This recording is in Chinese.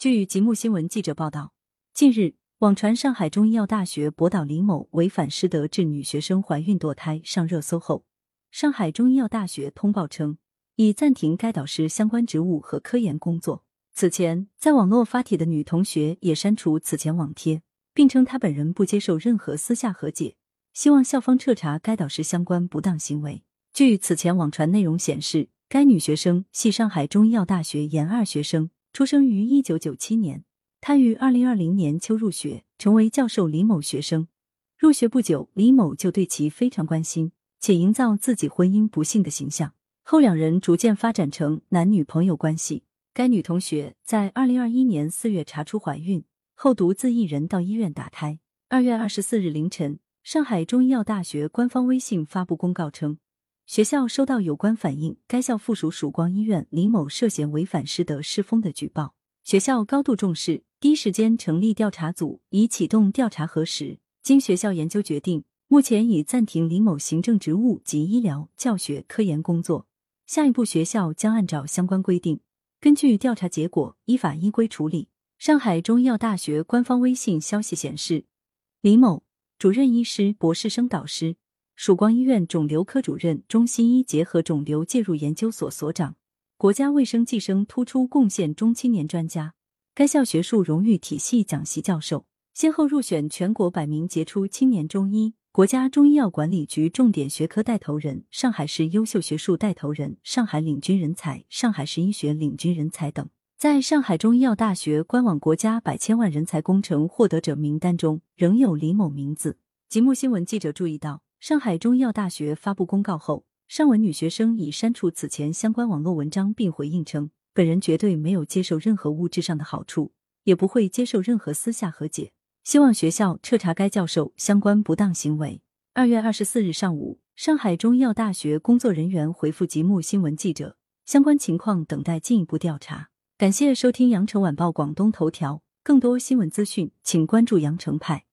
据吉木新闻记者报道，近日网传上海中医药大学博导李某违反师德致女学生怀孕堕胎上热搜后，上海中医药大学通报称已暂停该导师相关职务和科研工作。此前，在网络发帖的女同学也删除此前网帖，并称她本人不接受任何私下和解，希望校方彻查该导师相关不当行为。据此前网传内容显示，该女学生系上海中医药大学研二学生，出生于一九九七年。她于二零二零年秋入学，成为教授李某学生。入学不久，李某就对其非常关心，且营造自己婚姻不幸的形象。后两人逐渐发展成男女朋友关系。该女同学在二零二一年四月查出怀孕后，独自一人到医院打胎。二月二十四日凌晨，上海中医药大学官方微信发布公告称，学校收到有关反映，该校附属曙光医院李某涉嫌违反师德师风的举报。学校高度重视，第一时间成立调查组，已启动调查核实。经学校研究决定，目前已暂停李某行政职务及医疗、教学、科研工作。下一步，学校将按照相关规定，根据调查结果依法依规处理。上海中医药大学官方微信消息显示，李某，主任医师、博士生导师，曙光医院肿瘤科主任、中西医结合肿瘤介入研究所所长。国家卫生计生突出贡献中青年专家，该校学术荣誉体系讲席教授，先后入选全国百名杰出青年中医、国家中医药管理局重点学科带头人、上海市优秀学术带头人、上海领军人才、上海市医学领军人才等。在上海中医药大学官网国家百千万人才工程获得者名单中，仍有李某名字。节目新闻记者注意到，上海中医药大学发布公告后。上文女学生已删除此前相关网络文章，并回应称，本人绝对没有接受任何物质上的好处，也不会接受任何私下和解，希望学校彻查该教授相关不当行为。二月二十四日上午，上海中医药大学工作人员回复吉木新闻记者，相关情况等待进一步调查。感谢收听羊城晚报广东头条，更多新闻资讯，请关注羊城派。